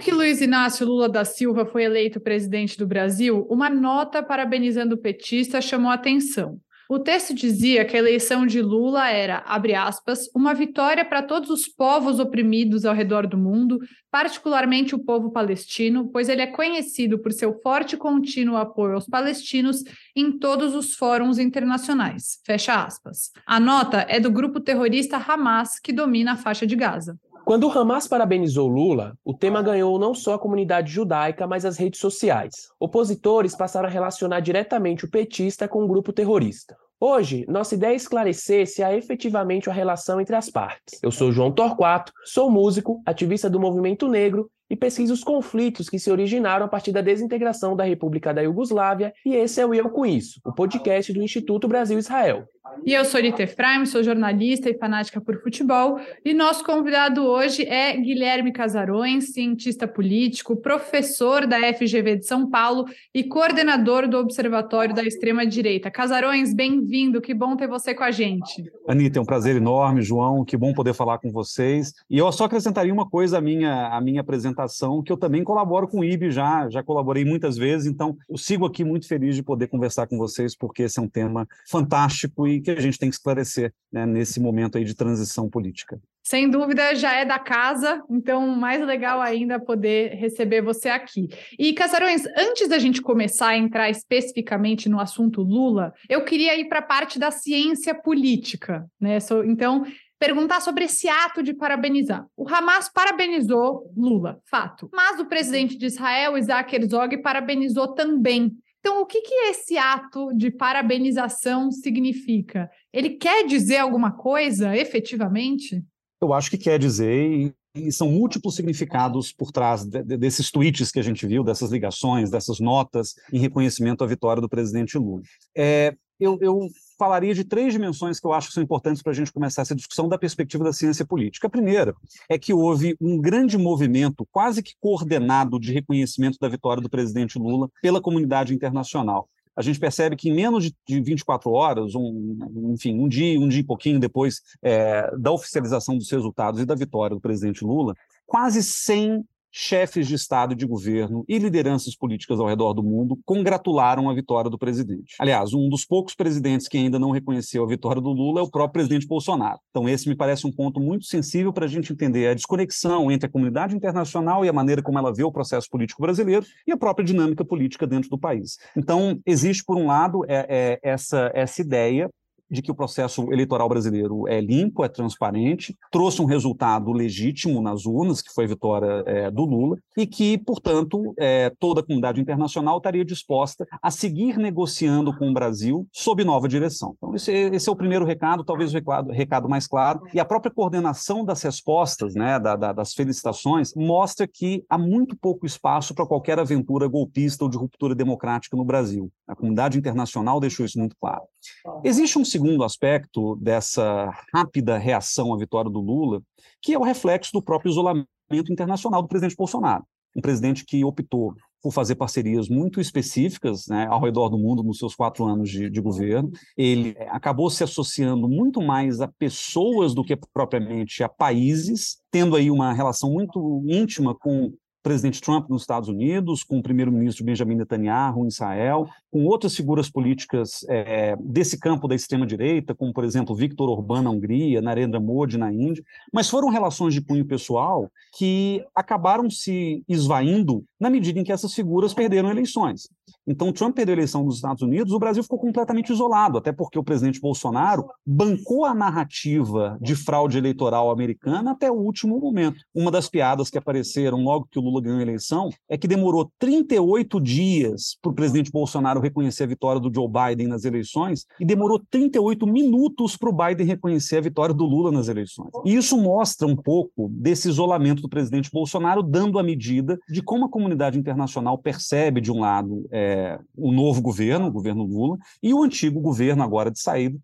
que Luiz Inácio Lula da Silva foi eleito presidente do Brasil, uma nota parabenizando o petista chamou atenção. O texto dizia que a eleição de Lula era, abre aspas, uma vitória para todos os povos oprimidos ao redor do mundo, particularmente o povo palestino, pois ele é conhecido por seu forte e contínuo apoio aos palestinos em todos os fóruns internacionais. Fecha aspas. A nota é do grupo terrorista Hamas, que domina a faixa de Gaza. Quando o Hamas parabenizou Lula, o tema ganhou não só a comunidade judaica, mas as redes sociais. Opositores passaram a relacionar diretamente o petista com o grupo terrorista. Hoje, nossa ideia é esclarecer se há efetivamente uma relação entre as partes. Eu sou João Torquato, sou músico, ativista do movimento negro e pesquiso os conflitos que se originaram a partir da desintegração da República da Iugoslávia, e esse é o Eu Com Isso, o podcast do Instituto Brasil-Israel. E eu sou Rita Efraim, sou jornalista e fanática por futebol. E nosso convidado hoje é Guilherme Casarões, cientista político, professor da FGV de São Paulo e coordenador do Observatório da Extrema Direita. Casarões, bem-vindo, que bom ter você com a gente. Anitta, é um prazer enorme, João, que bom poder falar com vocês. E eu só acrescentaria uma coisa à minha, à minha apresentação, que eu também colaboro com o IB já, já colaborei muitas vezes, então eu sigo aqui muito feliz de poder conversar com vocês, porque esse é um tema fantástico e que a gente tem que esclarecer né, nesse momento aí de transição política. Sem dúvida, já é da casa, então mais legal ainda poder receber você aqui. E, Casarões, antes da gente começar a entrar especificamente no assunto Lula, eu queria ir para a parte da ciência política, né? Então, perguntar sobre esse ato de parabenizar. O Hamas parabenizou Lula, fato. Mas o presidente de Israel, Isaac Herzog, parabenizou também. Então, o que, que esse ato de parabenização significa? Ele quer dizer alguma coisa, efetivamente? Eu acho que quer dizer, e são múltiplos significados por trás de, de, desses tweets que a gente viu, dessas ligações, dessas notas em reconhecimento à vitória do presidente Lula. É, eu, eu falaria de três dimensões que eu acho que são importantes para a gente começar essa discussão da perspectiva da ciência política. A primeira é que houve um grande movimento, quase que coordenado, de reconhecimento da vitória do presidente Lula pela comunidade internacional. A gente percebe que em menos de 24 horas, um, enfim, um dia, um dia e pouquinho depois é, da oficialização dos resultados e da vitória do presidente Lula, quase 100 chefes de Estado e de governo e lideranças políticas ao redor do mundo congratularam a vitória do presidente. Aliás, um dos poucos presidentes que ainda não reconheceu a vitória do Lula é o próprio presidente Bolsonaro. Então, esse me parece um ponto muito sensível para a gente entender a desconexão entre a comunidade internacional e a maneira como ela vê o processo político brasileiro e a própria dinâmica política dentro do país. Então, existe, por um lado, é, é, essa, essa ideia de que o processo eleitoral brasileiro é limpo, é transparente, trouxe um resultado legítimo nas urnas, que foi a vitória é, do Lula, e que, portanto, é, toda a comunidade internacional estaria disposta a seguir negociando com o Brasil sob nova direção. Então, esse, esse é o primeiro recado, talvez o recado, recado, mais claro, e a própria coordenação das respostas, né, da, da, das felicitações, mostra que há muito pouco espaço para qualquer aventura golpista ou de ruptura democrática no Brasil. A comunidade internacional deixou isso muito claro. Existe um segundo aspecto dessa rápida reação à vitória do Lula, que é o reflexo do próprio isolamento internacional do presidente Bolsonaro. Um presidente que optou por fazer parcerias muito específicas né, ao redor do mundo nos seus quatro anos de, de, governo. Ele acabou se associando muito mais a pessoas do que propriamente a países, tendo aí uma relação muito íntima com presidente Trump nos Estados Unidos, com o primeiro-ministro Benjamin Netanyahu em Israel, com outras figuras políticas é, desse campo da extrema-direita, como, por exemplo, Viktor Orbán na Hungria, Narendra Modi na Índia, mas foram relações de cunho pessoal que acabaram se esvaindo na medida em que essas figuras perderam eleições. Então, Trump perdeu a eleição nos Estados Unidos, o Brasil ficou completamente isolado, até porque o presidente Bolsonaro bancou a narrativa de fraude eleitoral americana até o último momento. Uma das piadas que apareceram logo que o Lula ganhou a eleição é que demorou 38 dias para o presidente Bolsonaro reconhecer a vitória do Joe Biden nas eleições e demorou 38 minutos para o Biden reconhecer a vitória do Lula nas eleições. E isso mostra um pouco desse isolamento do presidente Bolsonaro, dando a medida de como a comunidade internacional percebe, de um lado, é, o novo governo, o governo Lula, e o antigo governo agora de saída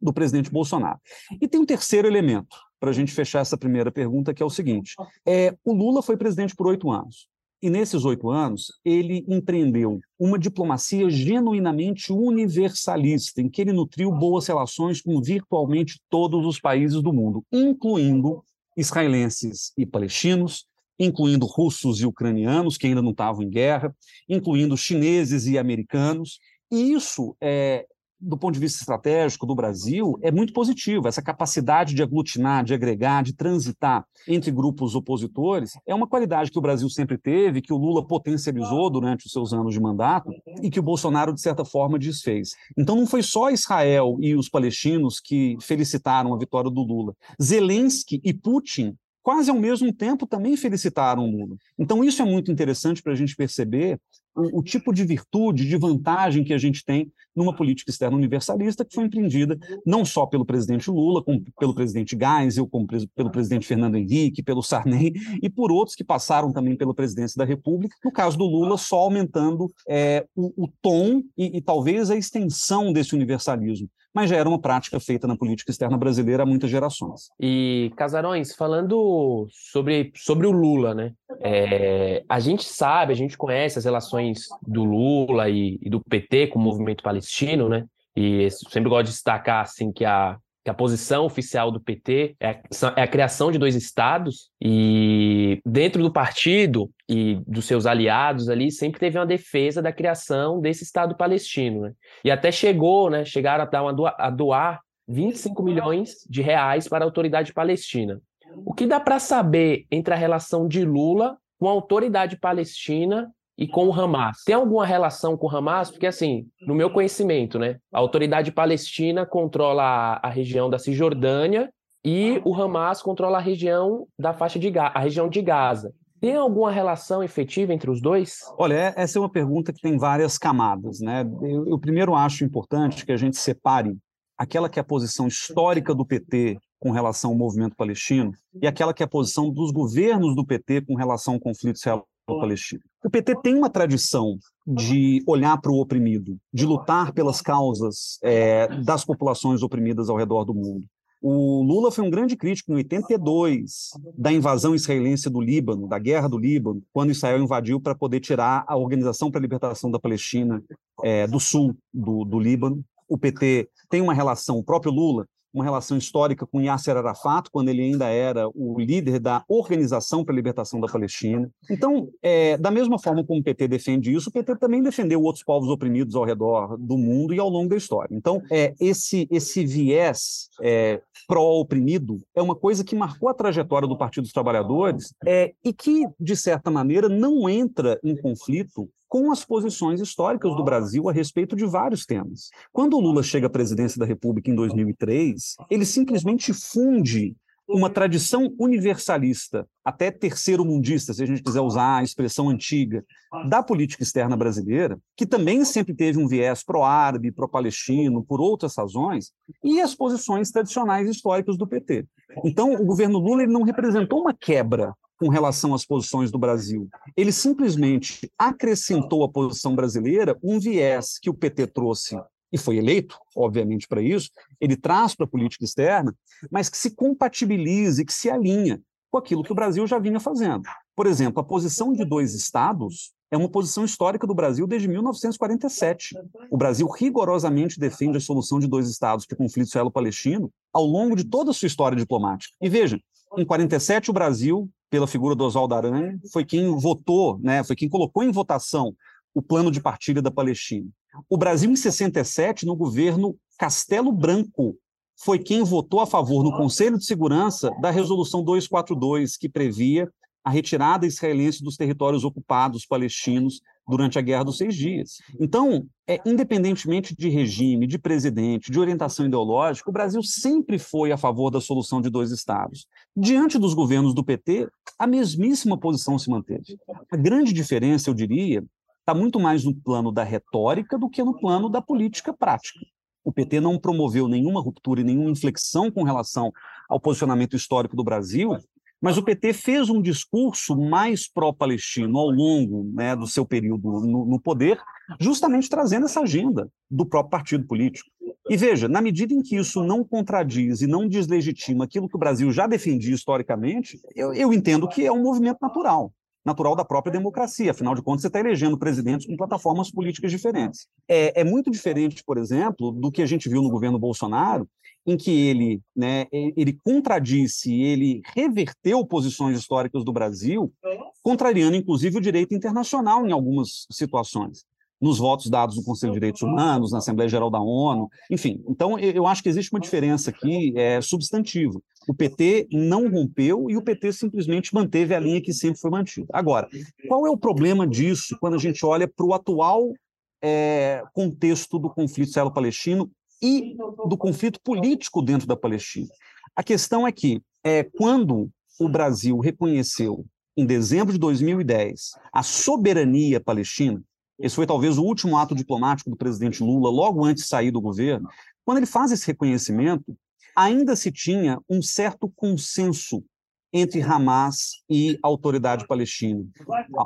do presidente Bolsonaro. E tem um terceiro elemento para a gente fechar essa primeira pergunta, que é o seguinte: é, o Lula foi presidente por oito anos. E nesses oito anos, ele empreendeu uma diplomacia genuinamente universalista, em que ele nutriu boas relações com virtualmente todos os países do mundo, incluindo israelenses e palestinos, incluindo russos e ucranianos, que ainda não estavam em guerra, incluindo chineses e americanos. E isso é, do ponto de vista estratégico do Brasil, é muito positivo. Essa capacidade de aglutinar, de agregar, de transitar entre grupos opositores é uma qualidade que o Brasil sempre teve, que o Lula potencializou durante os seus anos de mandato e que o Bolsonaro, de certa forma, desfez. Então, não foi só Israel e os palestinos que felicitaram a vitória do Lula. Zelensky e Putin quase ao mesmo tempo também felicitaram o Lula. Então, isso é muito interessante para a gente perceber o, o, tipo de virtude, de vantagem que a gente tem numa política externa universalista que foi empreendida não só pelo presidente Lula, como pelo presidente Geisel, como pelo presidente Fernando Henrique, pelo Sarney e por outros que passaram também pela presidência da República. No caso do Lula, só aumentando é, o, o, tom e, e talvez a extensão desse universalismo mas já era uma prática feita na política externa brasileira há muitas gerações. E, Casarões, falando sobre, sobre o Lula, né? É, a gente sabe, a gente conhece as relações do Lula e, e do PT com o movimento palestino, né? E sempre gosto de destacar assim que a que a posição oficial do PT é a, é a, criação de dois estados e dentro do partido e dos seus aliados ali sempre teve uma defesa da criação desse estado palestino, né? E até chegou, né? Chegaram a dar uma a doar 25 milhões de reais para a autoridade palestina. O que dá para saber entre a relação de Lula com a autoridade palestina e com o Hamas. Tem alguma relação com o Hamas? Porque, assim, no meu conhecimento, né, a autoridade palestina controla a, a região da Cisjordânia e o Hamas controla a região da faixa de Gaza, a região de Gaza. Tem alguma relação efetiva entre os dois? Olha, é, essa é uma pergunta que tem várias camadas, né? Eu, eu primeiro acho importante que a gente separe aquela que é a posição histórica do PT com relação ao movimento palestino e aquela que é a posição dos governos do PT com relação ao conflito israelo-palestino. O PT tem uma tradição de olhar para o oprimido, de lutar pelas causas é, das populações oprimidas ao redor do mundo. O Lula foi um grande crítico em 82 da invasão israelense do Líbano, da guerra do Líbano, quando Israel invadiu para poder tirar a Organização para a Libertação da Palestina é, do sul do, do Líbano. O PT tem uma relação, o próprio Lula uma relação histórica com Yasser Arafat, quando ele ainda era o líder da Organização para a Libertação da Palestina. Então, é, da mesma forma como o PT defende isso, o PT também defendeu outros povos oprimidos ao redor do mundo e ao longo da história. Então, é, esse, esse viés é, pró-oprimido é uma coisa que marcou a trajetória do Partido dos Trabalhadores é, e que, de certa maneira, não entra em conflito com as posições históricas do Brasil a respeito de vários temas. Quando o Lula chega à presidência da República em 2003, ele simplesmente funde uma tradição universalista, até terceiro mundista, se a gente quiser usar a expressão antiga, da política externa brasileira, que também sempre teve um viés pró-árabe, pró-palestino, por outras razões, e as posições tradicionais históricas do PT. Então, o governo Lula ele não representou uma quebra com relação às posições do Brasil. Ele simplesmente acrescentou à posição brasileira um viés que o PT trouxe e foi eleito, obviamente, para isso, ele traz para a política externa, mas que se compatibilize, que se alinha com aquilo que o Brasil já vinha fazendo. Por exemplo, a posição de dois estados é uma posição histórica do Brasil desde 1947. O Brasil rigorosamente defende a solução de dois estados para o conflito israelo-palestino ao longo de toda a sua história diplomática. E veja, em 47 o Brasil pela figura do Oswaldo Aranha, foi quem votou, né, foi quem colocou em votação o plano de partilha da Palestina. O Brasil, em 67, no governo Castelo Branco, foi quem votou a favor no Conselho de Segurança da Resolução 242, que previa a retirada israelense dos territórios ocupados palestinos durante a Guerra dos Seis Dias. Então, é, independentemente de regime, de presidente, de orientação ideológica, o Brasil sempre foi a favor da solução de dois estados. Diante dos governos do PT, a mesmíssima posição se manteve. A grande diferença, eu diria, está muito mais no plano da retórica do que no plano da política prática. O PT não promoveu nenhuma ruptura e nenhuma inflexão com relação ao posicionamento histórico do Brasil, mas o PT fez um discurso mais pró-palestino ao longo né, do seu período no, no, poder, justamente trazendo essa agenda do próprio partido político. E veja, na medida em que isso não contradiz e não deslegitima aquilo que o Brasil já defendia historicamente, eu, eu entendo que é um movimento natural. Natural da própria democracia. Afinal de contas, você está elegendo presidentes com plataformas políticas diferentes. É, é, muito diferente, por exemplo, do que a gente viu no governo Bolsonaro, em que ele, né, ele contradisse, ele reverteu posições históricas do Brasil, contrariando inclusive o direito internacional em algumas situações nos votos dados no Conselho de Direitos Humanos, na Assembleia Geral da ONU, enfim. Então, eu acho que existe uma diferença aqui é, substantiva. O PT não rompeu e o PT simplesmente manteve a linha que sempre foi mantida. Agora, qual é o problema disso quando a gente olha para o atual é, contexto do conflito israelo-palestino e do conflito político dentro da Palestina? A questão é que, é, quando o Brasil reconheceu, em dezembro de 2010, a soberania palestina, esse foi talvez o último ato diplomático do presidente Lula, logo antes de sair do governo. Quando ele faz esse reconhecimento, ainda se tinha um certo consenso entre Hamas e a autoridade palestina.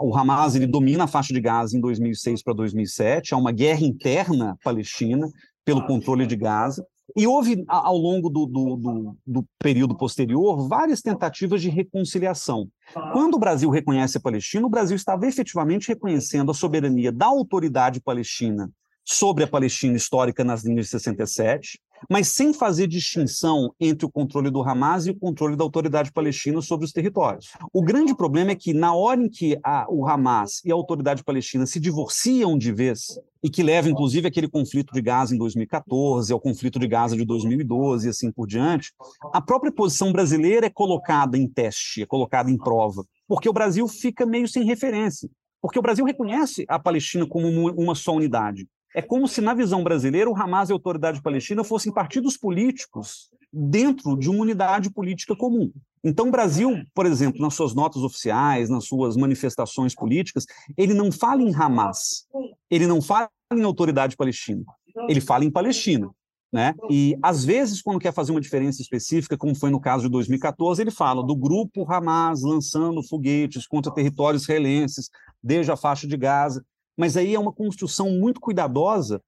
O Hamas ele domina a faixa de Gaza em 2006 para 2007, há uma guerra interna palestina pelo controle de Gaza, e houve, ao longo do, do, do, do, período posterior, várias tentativas de reconciliação. Quando o Brasil reconhece a Palestina, o Brasil estava efetivamente reconhecendo a soberania da autoridade palestina sobre a Palestina histórica nas linhas de 67, mas sem fazer distinção entre o controle do Hamas e o controle da autoridade palestina sobre os territórios. O grande problema é que, na hora em que a, o Hamas e a autoridade palestina se divorciam de vez, e que leva, inclusive, aquele conflito de Gaza em 2014, ao conflito de Gaza de 2012 e assim por diante, a própria posição brasileira é colocada em teste, é colocada em prova, porque o Brasil fica meio sem referência. Porque o Brasil reconhece a Palestina como uma só unidade. É como se, na visão brasileira, o Hamas e a autoridade palestina fossem partidos políticos dentro de uma unidade política comum. Então, o Brasil, por exemplo, nas suas notas oficiais, nas suas manifestações políticas, ele não fala em Hamas, ele não fala em autoridade palestina, ele fala em Palestina. Né? E, às vezes, quando quer fazer uma diferença específica, como foi no caso de 2014, ele fala do grupo Hamas lançando foguetes contra territórios israelenses desde a faixa de Gaza mas aí é uma construção muito cuidadosa,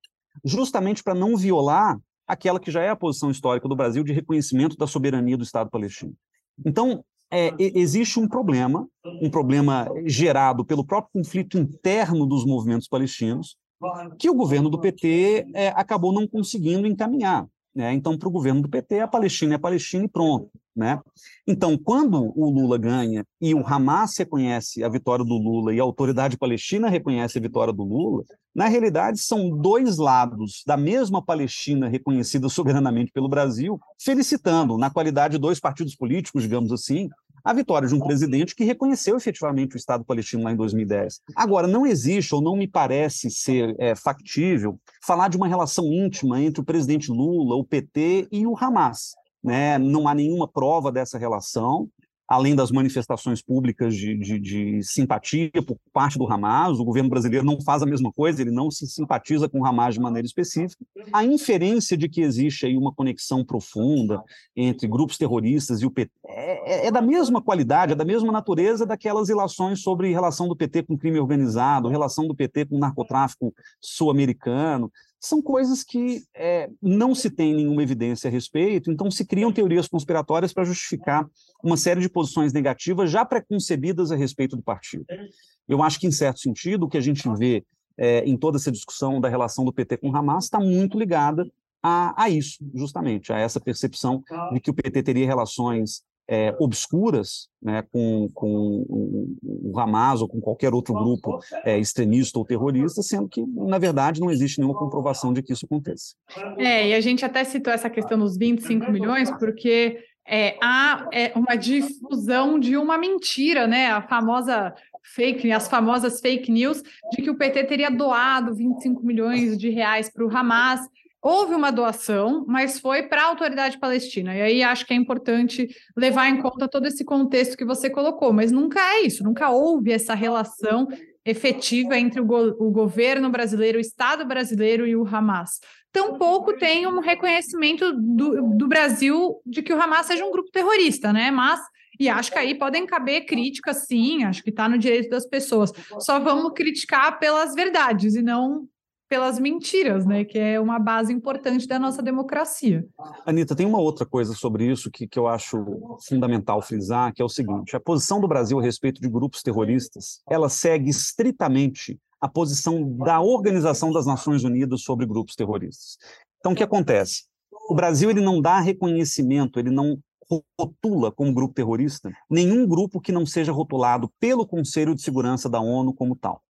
justamente para não violar aquela que já é a posição histórica do Brasil de reconhecimento da soberania do Estado palestino. Então, é, existe um problema, um problema gerado pelo próprio conflito interno dos movimentos palestinos, que o governo do PT é, acabou não conseguindo encaminhar. Né? Então, para o governo do PT, a Palestina é a Palestina e pronto. Né? Então, quando o Lula ganha e o Hamas reconhece a vitória do Lula e a autoridade palestina reconhece a vitória do Lula, na realidade são dois lados da mesma Palestina reconhecida soberanamente pelo Brasil, felicitando, na qualidade de dois partidos políticos, digamos assim, a vitória de um presidente que reconheceu efetivamente o Estado palestino lá em 2010. Agora, não existe, ou não me parece ser é, factível, falar de uma relação íntima entre o presidente Lula, o PT e o Hamas. Né? Não há nenhuma prova dessa relação além das manifestações públicas de, de, de, simpatia por parte do Hamas, o governo brasileiro não faz a mesma coisa, ele não se simpatiza com o Hamas de maneira específica. A inferência de que existe aí uma conexão profunda entre grupos terroristas e o PT é, é, é da mesma qualidade, é da mesma natureza daquelas relações sobre relação do PT com crime organizado, relação do PT com narcotráfico sul-americano, são coisas que é, não se tem nenhuma evidência a respeito, então se criam teorias conspiratórias para justificar uma série de posições negativas já preconcebidas a respeito do partido. Eu acho que, em certo sentido, o que a gente vê é, em toda essa discussão da relação do PT com o Hamas está muito ligada a, a, isso, justamente, a essa percepção de que o PT teria relações é, obscuras né, com, com o Hamas ou com qualquer outro grupo é, extremista ou terrorista, sendo que, na verdade, não existe nenhuma comprovação de que isso aconteça. É, e a gente até citou essa questão dos 25 milhões, porque é, há uma difusão de uma mentira, né? A famosa fake, as famosas fake news de que o PT teria doado 25 milhões de reais para o Hamas houve uma doação, mas foi para a autoridade palestina. E aí acho que é importante levar em conta todo esse contexto que você colocou, mas nunca é isso, nunca houve essa relação efetiva entre o, go o governo brasileiro, o Estado brasileiro e o Hamas. Tampouco tem um reconhecimento do, do Brasil de que o Hamas seja um grupo terrorista, né? Mas e acho que aí podem caber críticas, sim, acho que está no direito das pessoas. Só vamos criticar pelas verdades e não pelas mentiras, né? Que é uma base importante da nossa democracia. Anitta, tem uma outra coisa sobre isso que, que eu acho fundamental frisar, que é o seguinte: a posição do Brasil a respeito de grupos terroristas, ela segue estritamente a posição da Organização das Nações Unidas sobre grupos terroristas. Então, o que acontece? O Brasil ele não dá reconhecimento, ele não rotula como grupo terrorista nenhum grupo que não seja rotulado pelo Conselho de Segurança da ONU como tal.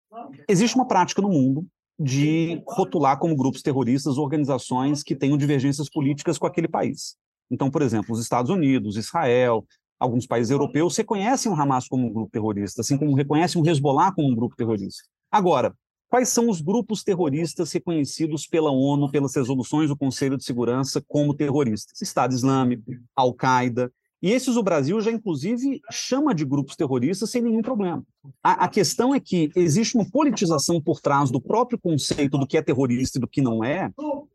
Existe uma prática no mundo de rotular como grupos terroristas organizações que tenham divergências políticas com aquele país. Então, por exemplo, os Estados Unidos, Israel, alguns países europeus reconhecem o Hamas como um grupo terrorista, assim como reconhecem o Hezbollah como um grupo terrorista. Agora, quais são os grupos terroristas reconhecidos pela ONU, pelas resoluções do Conselho de Segurança como terroristas? Estado Islâmico, Al-Qaeda, e esses o Brasil já, inclusive, chama de grupos terroristas sem nenhum problema. A, a, questão é que existe uma politização por trás do próprio conceito do que é terrorista e do que não é,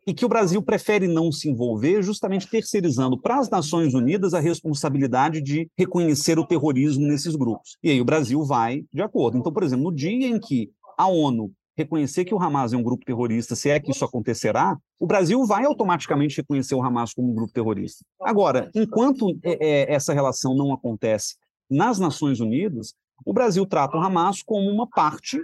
e que o Brasil prefere não se envolver, justamente terceirizando para as Nações Unidas a responsabilidade de reconhecer o terrorismo nesses grupos. E aí o Brasil vai de acordo. Então, por exemplo, no dia em que a ONU reconhecer que o Hamas é um grupo terrorista, se é que isso acontecerá, o Brasil vai automaticamente reconhecer o Hamas como um grupo terrorista. Agora, enquanto é, é, essa relação não acontece nas Nações Unidas, o Brasil trata o Hamas como uma parte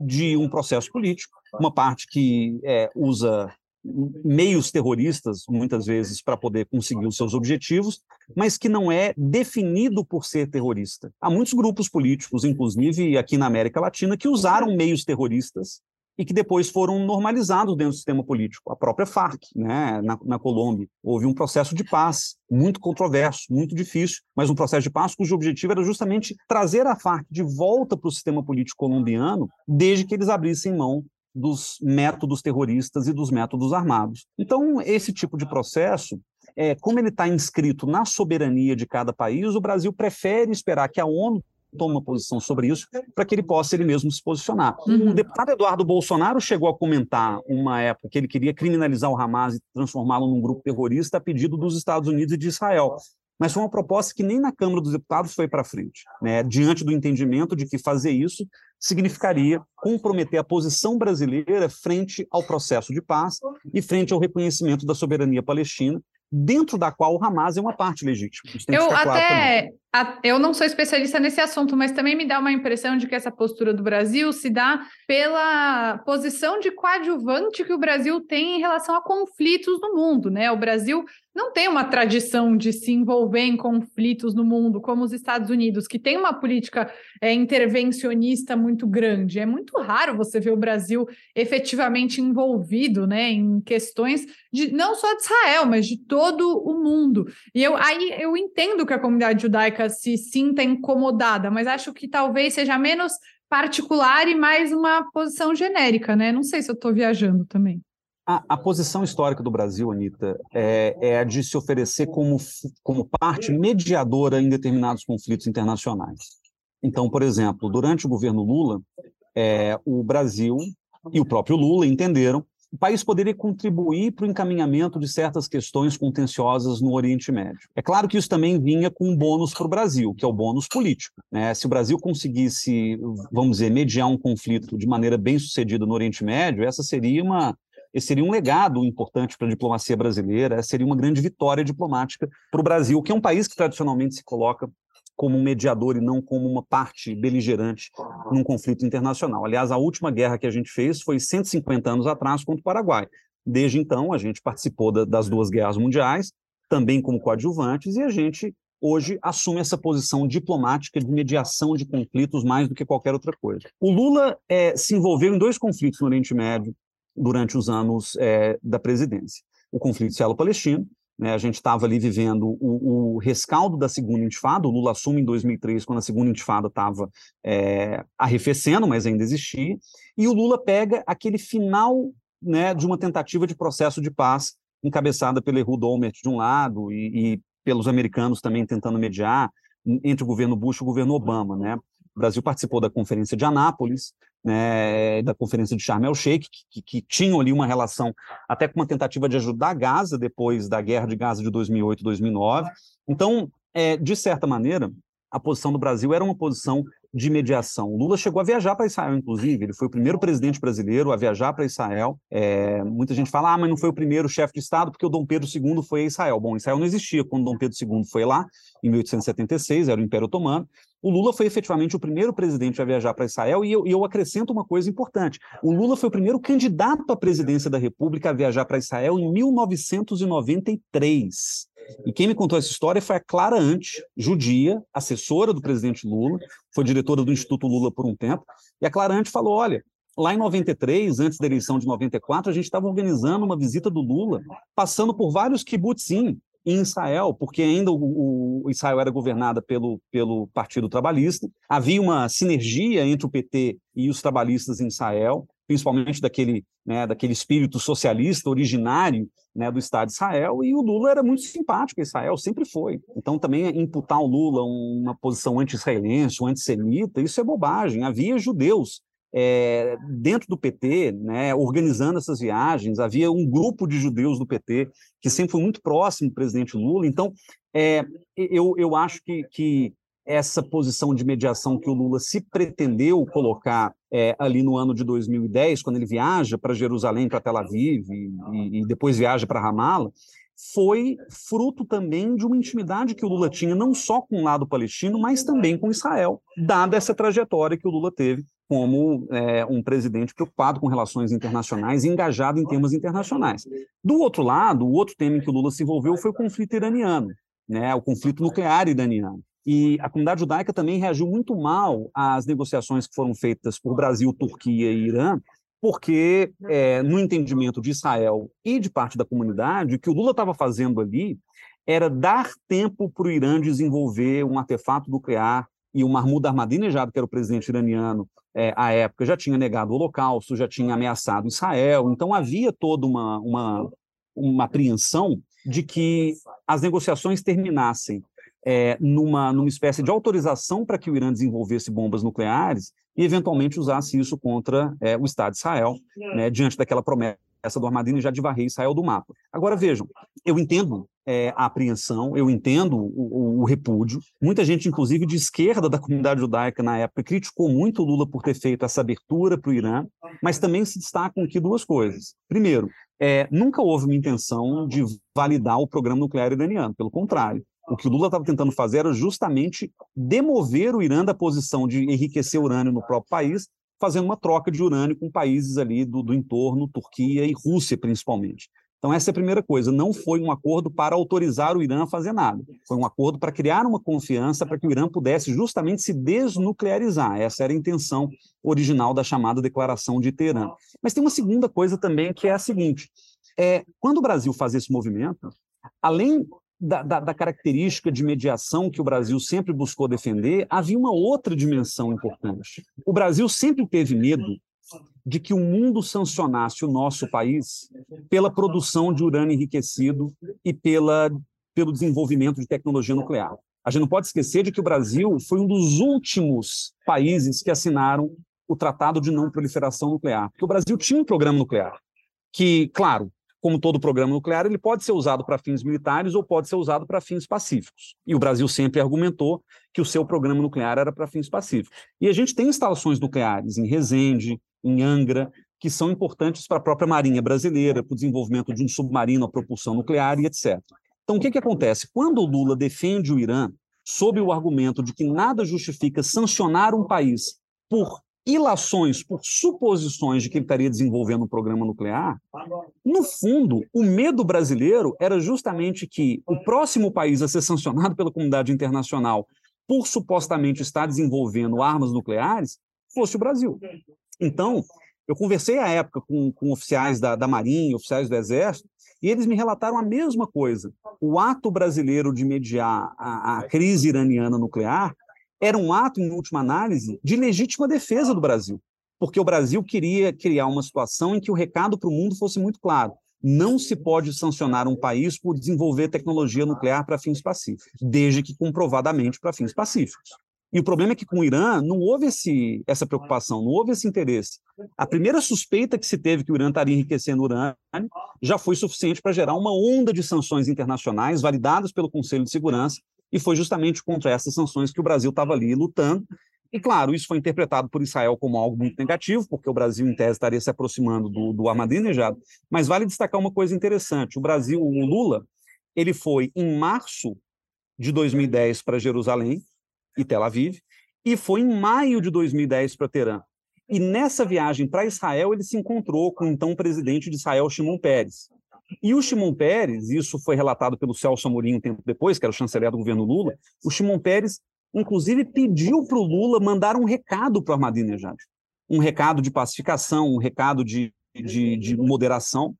de um processo político, uma parte que é, usa meios terroristas, muitas vezes, para poder conseguir os seus objetivos, mas que não é definido por ser terrorista. Há muitos grupos políticos, inclusive aqui na América Latina, que usaram meios terroristas e que depois foram normalizados dentro do sistema político. A própria Farc, né, na, na, Colômbia, houve um processo de paz muito controverso, muito difícil, mas um processo de paz cujo objetivo era justamente trazer a Farc de volta para o sistema político colombiano, desde que eles abrissem mão dos métodos terroristas e dos métodos armados. Então, esse tipo de processo, é, como ele está inscrito na soberania de cada país, o Brasil prefere esperar que a ONU tome uma posição sobre isso para que ele possa ele mesmo se posicionar. Uhum. O deputado Eduardo Bolsonaro chegou a comentar uma época que ele queria criminalizar o Hamas e transformá-lo num grupo terrorista a pedido dos Estados Unidos e de Israel mas foi uma proposta que nem na Câmara dos Deputados foi para frente, né? diante do entendimento de que fazer isso significaria comprometer a posição brasileira frente ao processo de paz e frente ao reconhecimento da soberania palestina, dentro da qual o Hamas é uma parte legítima. Eu até eu não sou especialista nesse assunto, mas também me dá uma impressão de que essa postura do Brasil se dá pela posição de coadjuvante que o Brasil tem em relação a conflitos no mundo, né? O Brasil não tem uma tradição de se envolver em conflitos no mundo, como os Estados Unidos, que tem uma política é, intervencionista muito grande. É muito raro você ver o Brasil efetivamente envolvido né, em questões de não só de Israel, mas de todo o mundo. E eu aí eu entendo que a comunidade judaica se sinta incomodada, mas acho que talvez seja menos particular e mais uma posição genérica, né? Não sei se eu estou viajando também. A, a, posição histórica do Brasil, Anitta, é, é, a de se oferecer como, como parte mediadora em determinados conflitos internacionais. Então, por exemplo, durante o governo Lula, é, o Brasil e o próprio Lula entenderam o país poderia contribuir para o encaminhamento de certas questões contenciosas no Oriente Médio. É claro que isso também vinha com um bônus para o Brasil, que é o bônus político. Né? Se o Brasil conseguisse, vamos dizer, mediar um conflito de maneira bem sucedida no Oriente Médio, essa seria uma esse seria um legado importante para a diplomacia brasileira, seria uma grande vitória diplomática para o Brasil, que é um país que tradicionalmente se coloca como um mediador e não como uma parte beligerante num conflito internacional. Aliás, a última guerra que a gente fez foi 150 anos atrás contra o Paraguai. Desde então, a gente participou da, das duas guerras mundiais, também como coadjuvantes, e a gente hoje assume essa posição diplomática de mediação de conflitos mais do que qualquer outra coisa. O Lula é, se envolveu em dois conflitos no Oriente Médio durante os anos é, da presidência. O conflito israelo-palestino né, a gente estava ali vivendo o, o, rescaldo da segunda intifada, o Lula assume em 2003, quando a segunda intifada estava é, arrefecendo, mas ainda existia, e o Lula pega aquele final né, de uma tentativa de processo de paz encabeçada pelo Ehud Olmert de um lado e, e, pelos americanos também tentando mediar entre o governo Bush e o governo Obama. Né? O Brasil participou da Conferência de Anápolis, né, da Conferência de Sharm el-Sheikh, que, que, tinham ali uma relação até com uma tentativa de ajudar Gaza depois da guerra de Gaza de 2008 2009. Então, é, de certa maneira, a posição do Brasil era uma posição de mediação. O Lula chegou a viajar para Israel, inclusive. Ele foi o primeiro presidente brasileiro a viajar para Israel. É, muita gente fala, ah, mas não foi o primeiro chefe de Estado porque o Dom Pedro II foi a Israel. Bom, Israel não existia quando Dom Pedro II foi lá, em 1876, era o Império Otomano. O Lula foi efetivamente o primeiro presidente a viajar para Israel, e eu, eu, acrescento uma coisa importante: o Lula foi o primeiro candidato à presidência da República a viajar para Israel em 1993. E quem me contou essa história foi a Clara Ante, judia, assessora do presidente Lula, foi diretora do Instituto Lula por um tempo. E a Clara Ante falou: olha, lá em 93, antes da eleição de 94, a gente estava organizando uma visita do Lula, passando por vários kibbutzim em Israel, porque ainda o, o, Israel era governada pelo, pelo Partido Trabalhista, havia uma sinergia entre o PT e os trabalhistas em Israel, principalmente daquele, né, daquele espírito socialista originário né, do Estado de Israel, e o Lula era muito simpático a Israel, sempre foi. Então, também imputar ao Lula uma posição anti-israelense, um antissemita, isso é bobagem. Havia judeus é, dentro do PT, né, organizando essas viagens, havia um grupo de judeus do PT que sempre foi muito próximo do presidente Lula. Então, é, eu, eu acho que, que essa posição de mediação que o Lula se pretendeu colocar é, ali no ano de 2010, quando ele viaja para Jerusalém, para Tel Aviv, e, e depois viaja para Ramallah, foi fruto também de uma intimidade que o Lula tinha, não só com o lado palestino, mas também com Israel, dada essa trajetória que o Lula teve como é, um presidente preocupado com relações internacionais, engajado em temas internacionais. Do outro lado, o outro tema em que o Lula se envolveu foi o conflito iraniano, né, o conflito nuclear iraniano. E a comunidade judaica também reagiu muito mal às negociações que foram feitas por Brasil, Turquia e Irã, porque, é, no entendimento de Israel e de parte da comunidade, o que o Lula estava fazendo ali era dar tempo para o Irã desenvolver um artefato nuclear e o Mahmoud Ahmadinejad, que era o presidente iraniano é, à época, já tinha negado o Holocausto, já tinha ameaçado Israel, então havia toda uma, uma, uma apreensão de que as negociações terminassem é, numa, numa espécie de autorização para que o Irã desenvolvesse bombas nucleares e, eventualmente, usasse isso contra é, o Estado de Israel, né, diante daquela promessa do Ahmadinejad de varrer Israel do mapa. Agora, vejam, eu entendo é, a apreensão, eu entendo o, o, o, repúdio. Muita gente, inclusive de esquerda da comunidade judaica na época, criticou muito o Lula por ter feito essa abertura para o Irã, mas também se destacam aqui duas coisas. Primeiro, é, nunca houve uma intenção de validar o programa nuclear iraniano, pelo contrário. O que o Lula estava tentando fazer era justamente demover o Irã da posição de enriquecer urânio no próprio país, fazendo uma troca de urânio com países ali do, do entorno, Turquia e Rússia, principalmente. Então, essa é a primeira coisa. Não foi um acordo para autorizar o Irã a fazer nada. Foi um acordo para criar uma confiança para que o Irã pudesse justamente se desnuclearizar. Essa era a intenção original da chamada Declaração de Teherã. Mas tem uma segunda coisa também, que é a seguinte: é, quando o Brasil faz esse movimento, além da, da, da, característica de mediação que o Brasil sempre buscou defender, havia uma outra dimensão importante. O Brasil sempre teve medo de que o mundo sancionasse o nosso país pela produção de urânio enriquecido e pela, pelo desenvolvimento de tecnologia nuclear. A gente não pode esquecer de que o Brasil foi um dos últimos países que assinaram o Tratado de Não Proliferação Nuclear, porque o Brasil tinha um programa nuclear que, claro, como todo programa nuclear, ele pode ser usado para fins militares ou pode ser usado para fins pacíficos. E o Brasil sempre argumentou que o seu programa nuclear era para fins pacíficos. E a gente tem instalações nucleares em Resende, em Angra, que são importantes para a própria Marinha brasileira, para o desenvolvimento de um submarino a propulsão nuclear e etc. Então, o que, que acontece? Quando o Lula defende o Irã, sob o argumento de que nada justifica sancionar um país por ilações, por suposições de que ele estaria desenvolvendo um programa nuclear, no fundo, o medo brasileiro era justamente que o próximo país a ser sancionado pela comunidade internacional por supostamente estar desenvolvendo armas nucleares fosse o Brasil. Então, eu conversei à época com, com oficiais da, da Marinha, oficiais do Exército, e eles me relataram a mesma coisa. O ato brasileiro de mediar a, a crise iraniana nuclear era um ato, em última análise, de legítima defesa do Brasil, porque o Brasil queria criar uma situação em que o recado para o mundo fosse muito claro. Não se pode sancionar um país por desenvolver tecnologia nuclear para fins pacíficos, desde que comprovadamente para fins pacíficos. E o problema é que com o Irã não houve esse, essa preocupação, não houve esse interesse. A primeira suspeita que se teve que o Irã estaria enriquecendo urânio já foi suficiente para gerar uma onda de sanções internacionais validadas pelo Conselho de Segurança, e foi justamente contra essas sanções que o Brasil estava ali lutando. E, claro, isso foi interpretado por Israel como algo muito negativo, porque o Brasil, em tese, estaria se aproximando do, do Ahmadinejad. Mas vale destacar uma coisa interessante. O Brasil, o Lula, ele foi em março de 2010 para Jerusalém e Tel Aviv, e foi em maio de 2010 para Teherã. E nessa viagem para Israel, ele se encontrou com o então presidente de Israel, Shimon Peres. E o Shimon Peres, isso foi relatado pelo Celso Amorim um tempo depois, que era o chanceler do governo Lula, o Shimon Peres, inclusive, pediu para o Lula mandar um recado para o Ahmadinejad. Um recado de pacificação, um recado de, de, de moderação,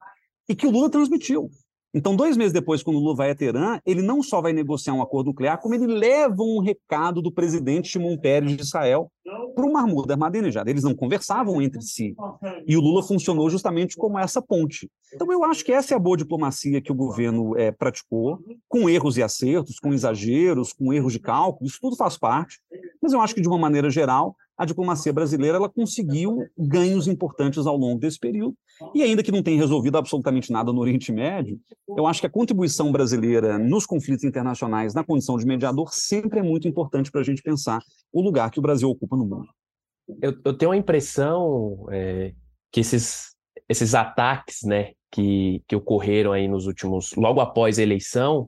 e que o Lula transmitiu. Então, dois meses depois, quando o Lula vai a Teherã, ele não só vai negociar um acordo nuclear, como ele leva um recado do presidente Shimon Peres de Israel para o Mahmoud Ahmadinejad. Eles não conversavam entre si. E o Lula funcionou justamente como essa ponte. Então, eu acho que essa é a boa diplomacia que o governo é, praticou, com erros e acertos, com exageros, com erros de cálculo, isso tudo faz parte. Mas eu acho que, de uma maneira geral, a diplomacia brasileira ela conseguiu ganhos importantes ao longo desse período. E ainda que não tenha resolvido absolutamente nada no Oriente Médio, eu acho que a contribuição brasileira nos conflitos internacionais, na condição de mediador, sempre é muito importante para a gente pensar o lugar que o Brasil ocupa no mundo. Eu, eu tenho a impressão é, que esses, esses ataques né, que, que ocorreram aí nos últimos, logo após a eleição,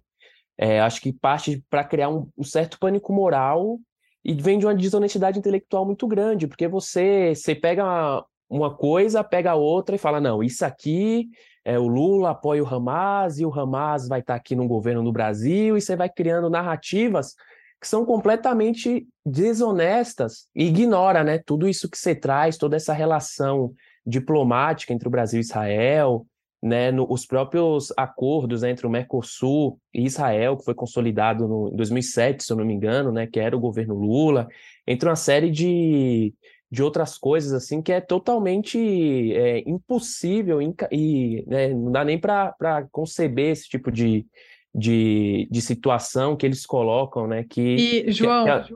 é, acho que parte para criar um, um certo pânico moral e vem de uma desonestidade intelectual muito grande, porque você, você pega uma, coisa, pega outra e fala: não, isso aqui é o Lula apoia o Hamas e o Hamas vai estar aqui no governo do Brasil, e você vai criando narrativas que são completamente desonestas e ignora né, tudo isso que você traz, toda essa relação diplomática entre o Brasil e Israel, né, no, os próprios acordos né, entre o Mercosul e Israel, que foi consolidado no, em 2007, se eu não me engano, né, que era o governo Lula, entre uma série de, de outras coisas assim que é totalmente é, impossível e né, não dá nem para conceber esse tipo de, de, de situação que eles colocam, né? Que, e, João, que,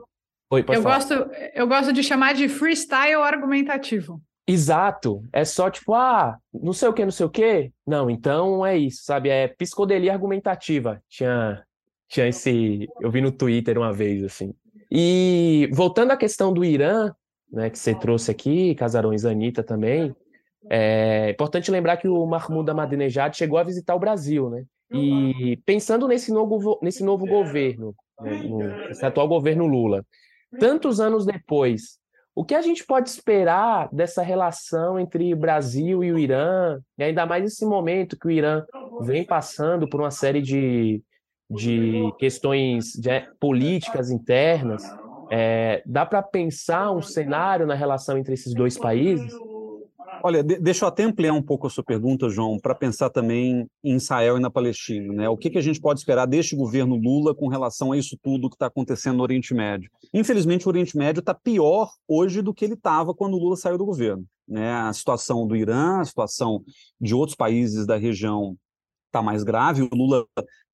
Oi, eu, gosto, eu gosto de chamar de freestyle argumentativo. Exato. É só tipo, ah, não sei o que, não sei o que. Não, então é isso, sabe? É psicodelia argumentativa. Tinha, tinha esse. Eu vi no Twitter uma vez, assim. E voltando à questão do Irã, né, que você trouxe aqui, Casarões Anitta também, é importante lembrar que o Mahmoud Ahmadinejad chegou a visitar o Brasil, né? E pensando nesse novo, nesse novo governo, né, no, atual governo Lula, tantos anos depois, o que a gente pode esperar dessa relação entre Brasil e o Irã, e ainda mais nesse momento que o Irã vem passando por uma série de, de questões de, é, políticas internas? É, dá para pensar um cenário na relação entre esses dois países? Olha, de, deixa eu até ampliar um pouco a sua pergunta, João, para pensar também em Israel e na Palestina. Né? O que, que a gente pode esperar deste governo Lula com relação a isso tudo que está acontecendo no Oriente Médio? Infelizmente, o Oriente Médio está pior hoje do que ele estava quando o Lula saiu do governo. Né? A situação do Irã, a situação de outros países da região está mais grave. O Lula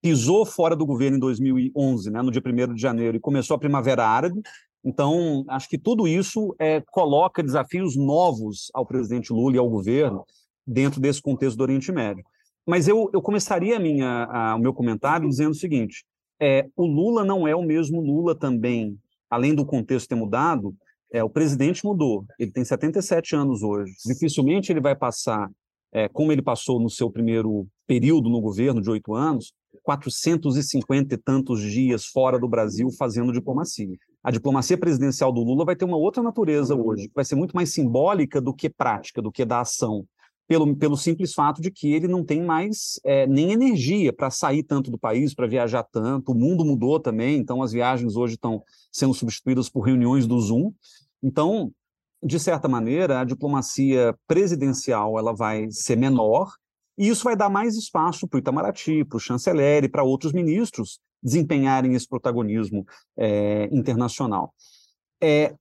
pisou fora do governo em 2011, né, no dia 1 de janeiro, e começou a Primavera Árabe, então, acho que tudo isso é, coloca desafios novos ao presidente Lula e ao governo dentro desse contexto do Oriente Médio. Mas eu, eu começaria minha, a, o meu comentário dizendo o seguinte: é, o Lula não é o mesmo Lula também, além do contexto ter mudado, é, o presidente mudou, ele tem 77 anos hoje. Dificilmente ele vai passar, é, como ele passou no seu primeiro período no governo, de oito anos, 450 e tantos dias fora do Brasil fazendo diplomacia a diplomacia presidencial do Lula vai ter uma outra natureza hoje, que vai ser muito mais simbólica do que prática, do que da ação, pelo, pelo simples fato de que ele não tem mais é, nem energia para sair tanto do país, para viajar tanto. O mundo mudou também, então as viagens hoje estão sendo substituídas por reuniões do Zoom. Então, de certa maneira, a diplomacia presidencial ela vai ser menor e isso vai dar mais espaço para o Itamaraty, para o chanceler e para outros ministros desempenharem esse protagonismo é, internacional. É,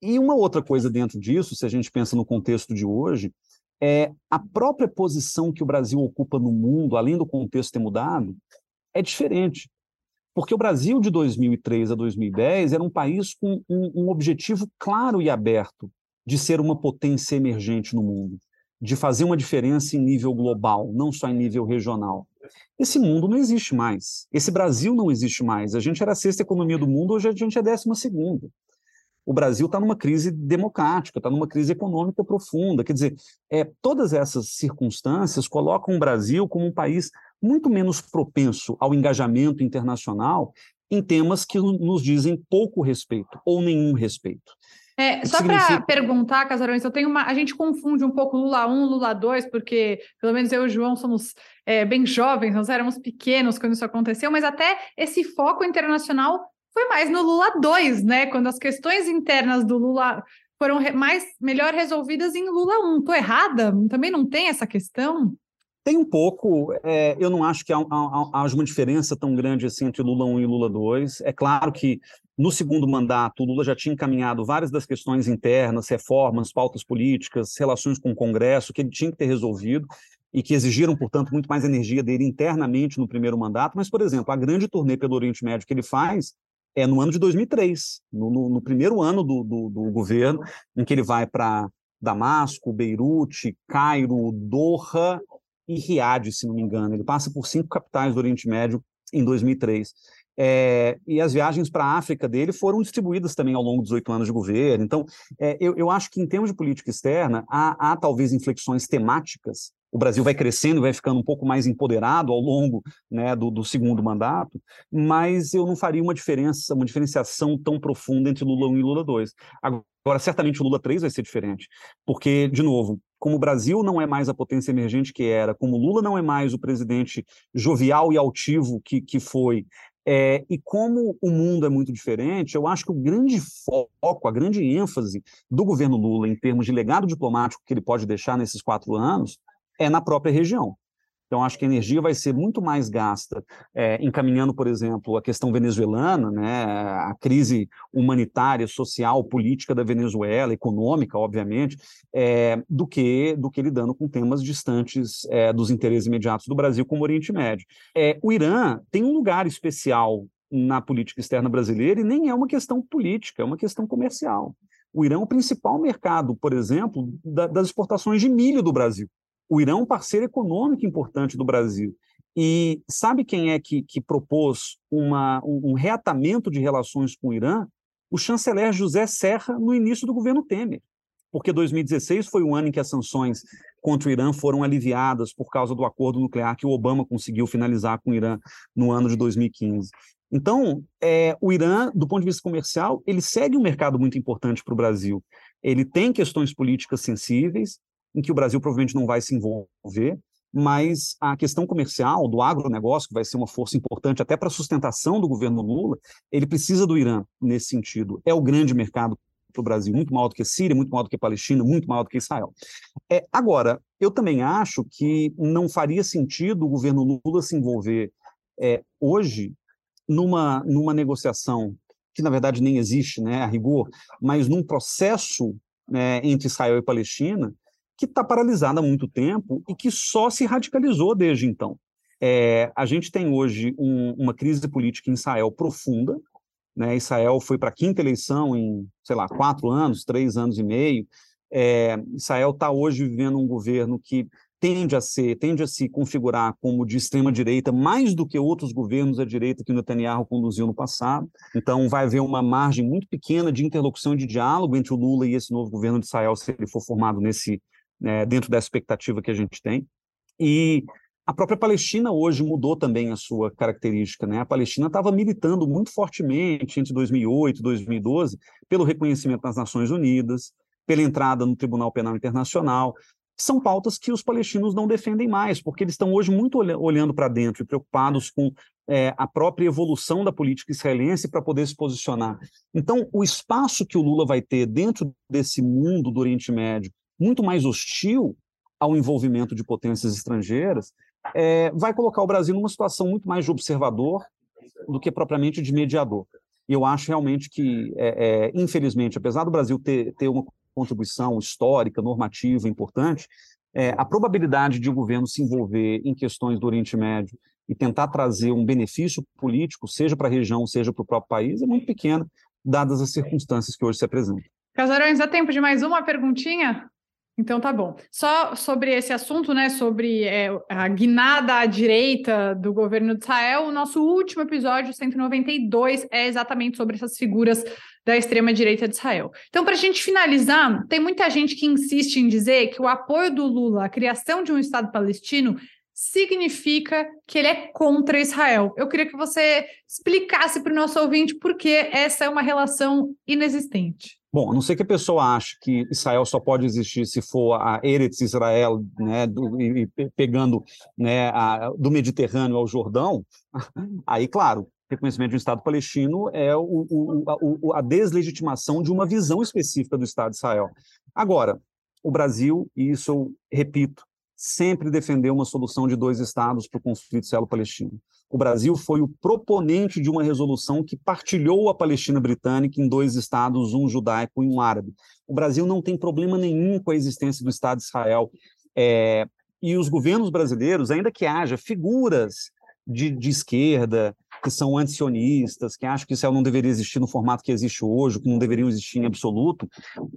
e uma outra coisa dentro disso, se a gente pensa no contexto de hoje, é a própria posição que o Brasil ocupa no mundo, além do contexto ter mudado, é diferente. Porque o Brasil de 2003 a 2010 era um país com um, um objetivo claro e aberto de ser uma potência emergente no mundo, de fazer uma diferença em nível global, não só em nível regional. Esse mundo não existe mais. Esse Brasil não existe mais. A gente era a sexta economia do mundo, hoje a gente é a décima segunda. o Brasil está numa crise democrática, está numa crise econômica profunda. Quer dizer, é, todas essas circunstâncias colocam o Brasil como um país muito menos propenso ao engajamento internacional em temas que nos dizem pouco respeito ou nenhum respeito. É, só significa... para perguntar, Casarões, eu tenho uma. A gente confunde um pouco Lula 1, Lula 2, porque pelo menos eu e o João somos é, bem jovens, nós éramos pequenos quando isso aconteceu, mas até esse foco internacional foi mais no Lula 2, né? Quando as questões internas do Lula foram mais melhor resolvidas em Lula 1. Estou errada? Também não tem essa questão? Tem um pouco, é, eu não acho que há, uma diferença tão grande assim entre Lula 1 e Lula 2. É claro que no segundo mandato, o Lula já tinha encaminhado várias das questões internas, reformas, pautas políticas, relações com o Congresso, que ele tinha que ter resolvido e que exigiram, portanto, muito mais energia dele internamente no primeiro mandato. Mas, por exemplo, a grande turnê pelo Oriente Médio que ele faz é no ano de 2003, no, no, no primeiro ano do, do, do governo, em que ele vai para Damasco, Beirute, Cairo, Doha e Riad, se não me engano. Ele passa por cinco capitais do Oriente Médio em 2003. É, e as viagens para a África dele foram distribuídas também ao longo dos oito anos de governo. Então, é, eu, eu, acho que, em termos de política externa, há, há, talvez inflexões temáticas. O Brasil vai crescendo, vai ficando um pouco mais empoderado ao longo né, do, do, segundo mandato, mas eu não faria uma diferença, uma diferenciação tão profunda entre Lula 1 e Lula 2. Agora, certamente o Lula 3 vai ser diferente, porque, de novo, como o Brasil não é mais a potência emergente que era, como Lula não é mais o presidente jovial e altivo que, que foi, é, e como o mundo é muito diferente, eu acho que o grande foco, a grande ênfase do governo Lula em termos de legado diplomático que ele pode deixar nesses quatro anos é na própria região. Então, acho que a energia vai ser muito mais gasta é, encaminhando, por exemplo, a questão venezuelana, né, a crise humanitária, social, política da Venezuela, econômica, obviamente, é, do que do que lidando com temas distantes é, dos interesses imediatos do Brasil, como o Oriente Médio. É, o Irã tem um lugar especial na política externa brasileira e nem é uma questão política, é uma questão comercial. O Irã é o principal mercado, por exemplo, da, das exportações de milho do Brasil. O Irã é um parceiro econômico importante do Brasil. E sabe quem é que, que propôs uma, um, um reatamento de relações com o Irã? O chanceler José Serra, no início do governo Temer. Porque 2016 foi o ano em que as sanções contra o Irã foram aliviadas por causa do acordo nuclear que o Obama conseguiu finalizar com o Irã no ano de 2015. Então, é, o Irã, do ponto de vista comercial, ele segue um mercado muito importante para o Brasil. Ele tem questões políticas sensíveis, em que o Brasil provavelmente não vai se envolver, mas a questão comercial do agronegócio, que vai ser uma força importante até para a sustentação do governo Lula, ele precisa do Irã nesse sentido. É o grande mercado para o Brasil, muito maior do que a Síria, muito maior do que a Palestina, muito maior do que Israel. É, agora, eu também acho que não faria sentido o governo Lula se envolver é, hoje numa, numa negociação que, na verdade, nem existe, né, a rigor, mas num processo né, entre Israel e Palestina, que está paralisada há muito tempo e que só se radicalizou desde então. É, a gente tem hoje um, uma crise política em Israel profunda. Né? Israel foi para a quinta eleição em, sei lá, quatro anos, três anos e meio. É, Israel está hoje vivendo um governo que tende a ser, tende a se configurar como de extrema direita mais do que outros governos à direita que o Netanyahu conduziu no passado. Então vai haver uma margem muito pequena de interlocução e de diálogo entre o Lula e esse novo governo de Israel se ele for formado nesse né, dentro dessa expectativa que a gente tem. E a própria Palestina hoje mudou também a sua característica. Né? A Palestina estava militando muito fortemente entre 2008 e 2012 pelo reconhecimento das Nações Unidas, pela entrada no Tribunal Penal Internacional. São pautas que os palestinos não defendem mais, porque eles estão hoje muito olhando para dentro e preocupados com é, a própria evolução da política israelense para poder se posicionar. Então, o espaço que o Lula vai ter dentro desse mundo do Oriente Médio, muito mais hostil ao envolvimento de potências estrangeiras, é, vai colocar o Brasil numa situação muito mais de observador do que propriamente de mediador. E eu acho realmente que, é, é, infelizmente, apesar do Brasil ter, ter uma contribuição histórica, normativa importante, é, a probabilidade de o governo se envolver em questões do Oriente Médio e tentar trazer um benefício político, seja para a região, seja para o próprio país, é muito pequena, dadas as circunstâncias que hoje se apresentam. Casarões, dá tempo de mais uma perguntinha? Então tá bom. Só sobre esse assunto, né? Sobre é, a guinada à direita do governo de Israel, o nosso último episódio, 192, é exatamente sobre essas figuras da extrema-direita de Israel. Então, para a gente finalizar, tem muita gente que insiste em dizer que o apoio do Lula à criação de um Estado palestino significa que ele é contra Israel. Eu queria que você explicasse para o nosso ouvinte por que essa é uma relação inexistente. Bom, a não ser que a pessoa ache que Israel só pode existir se for a Eretz Israel, né, do, e, pegando né, a, do Mediterrâneo ao Jordão, aí, claro, reconhecimento de um Estado palestino é o, o, a, a deslegitimação de uma visão específica do Estado de Israel. Agora, o Brasil, e isso eu repito, sempre defendeu uma solução de dois estados para o conflito israelo-palestino. O Brasil foi o proponente de uma resolução que partilhou a Palestina britânica em dois estados, um judaico e um árabe. O Brasil não tem problema nenhum com a existência do Estado de Israel. É, e os governos brasileiros, ainda que haja figuras de, de esquerda, que são antisionistas, que acham que Israel não deveria existir no formato que existe hoje, que não deveriam existir em absoluto,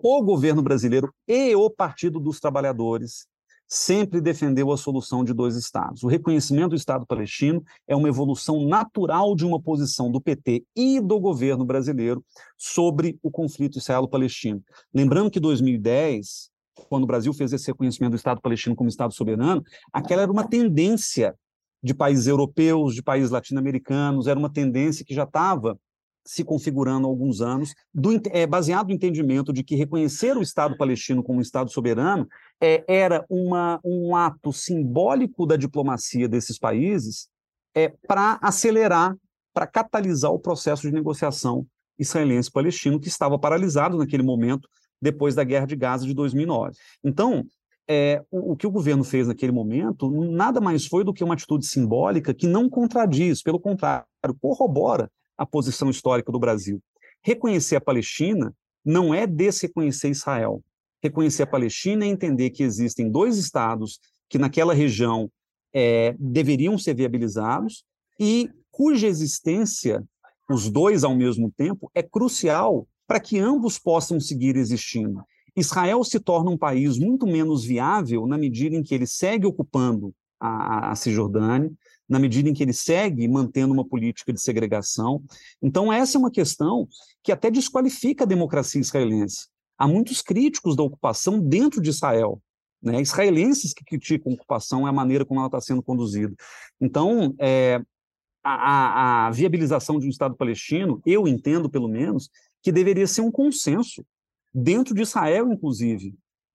o governo brasileiro e o Partido dos Trabalhadores sempre defendeu a solução de dois estados. O reconhecimento do Estado palestino é uma evolução natural de uma posição do PT e do governo brasileiro sobre o conflito israelo-palestino. Lembrando que 2010, quando o Brasil fez esse reconhecimento do Estado palestino como Estado soberano, aquela era uma tendência de países europeus, de países latino-americanos, era uma tendência que já estava se configurando há alguns anos, do, é, baseado no entendimento de que reconhecer o Estado palestino como um Estado soberano é, era uma, um ato simbólico da diplomacia desses países é, para acelerar, para catalisar o processo de negociação israelense-palestino, que estava paralisado naquele momento, depois da Guerra de Gaza de 2009. Então, é, o, o, que o governo fez naquele momento nada mais foi do que uma atitude simbólica que não contradiz, pelo contrário, corrobora a posição histórica do Brasil. Reconhecer a Palestina não é desreconhecer Israel. Reconhecer a Palestina é entender que existem dois estados que naquela região é, deveriam ser viabilizados e cuja existência, os dois ao mesmo tempo, é crucial para que ambos possam seguir existindo. Israel se torna um país muito menos viável na medida em que ele segue ocupando a, a Cisjordânia, na medida em que ele segue mantendo uma política de segregação. Então, essa é uma questão que até desqualifica a democracia israelense. Há muitos críticos da ocupação dentro de Israel, né? israelenses que criticam a ocupação e a maneira como ela está sendo conduzida. Então, é, a, a, viabilização de um Estado palestino, eu entendo, pelo menos, que deveria ser um consenso, dentro de Israel, inclusive,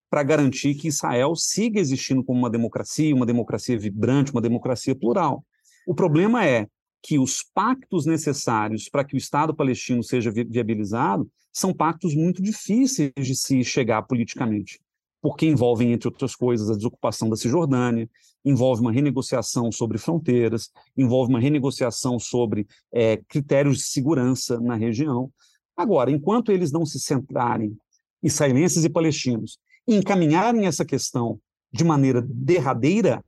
para garantir que Israel siga existindo como uma democracia, uma democracia vibrante, uma democracia plural. O problema é que os pactos necessários para que o Estado palestino seja viabilizado são pactos muito difíceis de se chegar politicamente, porque envolvem, entre outras coisas, a desocupação da Cisjordânia, envolve uma renegociação sobre fronteiras, envolve uma renegociação sobre é, critérios de segurança na região. Agora, enquanto eles não se centrarem, israelenses e palestinos, encaminharem essa questão de maneira derradeira,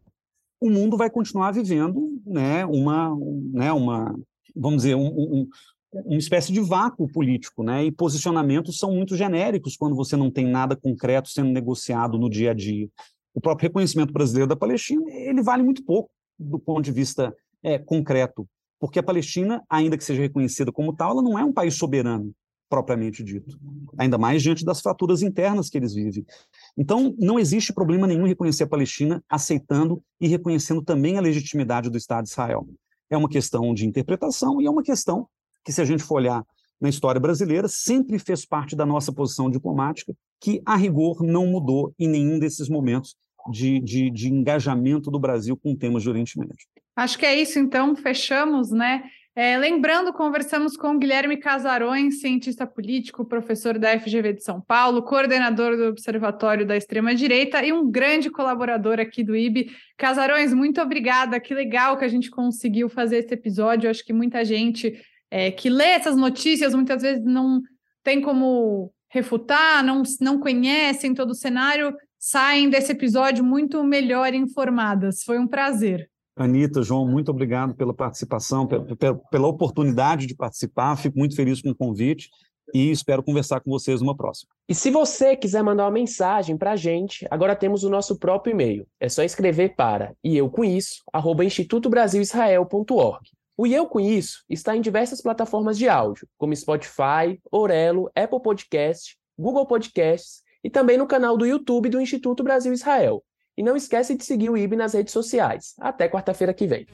o mundo vai continuar vivendo né, uma, né, uma, vamos dizer, um, um, uma espécie de vácuo político, né? E posicionamentos são muito genéricos quando você não tem nada concreto sendo negociado no dia a dia. O próprio reconhecimento brasileiro da Palestina ele vale muito pouco do ponto de vista é, concreto, porque a Palestina, ainda que seja reconhecida como tal, ela não é um país soberano propriamente dito, ainda mais diante das fraturas internas que eles vivem. Então, não existe problema nenhum em reconhecer a Palestina, aceitando e reconhecendo também a legitimidade do Estado de Israel. É uma questão de interpretação e é uma questão que, se a gente for olhar na história brasileira, sempre fez parte da nossa posição diplomática, que, a rigor, não mudou em nenhum desses momentos de, de, de engajamento do Brasil com temas de Oriente Médio. Acho que é isso, então, fechamos, né? É, lembrando, conversamos com Guilherme Casarões, cientista político, professor da FGV de São Paulo, coordenador do Observatório da Extrema-Direita e um grande colaborador aqui do IB. Casarões, muito obrigada. Que legal que a gente conseguiu fazer esse episódio. acho que muita gente é, que lê essas notícias muitas vezes não tem como refutar, não, não conhecem todo o cenário, saem desse episódio muito melhor informadas. Foi um prazer. Anitta, João, muito obrigado pela participação, pela, oportunidade de participar. Fico muito feliz com o convite. e espero conversar com vocês numa próxima. E se você quiser mandar uma mensagem para a gente, agora temos o nosso próprio e-mail. É só escrever para e eu com isso, arroba institutobrasilisrael.org. O E Eu Com Isso está em diversas plataformas de áudio, como Spotify, Orelo, Apple Podcast, Google Podcasts e também no canal do YouTube do Instituto Brasil Israel. E não esquece de seguir o IB nas redes sociais. Até quarta-feira que vem.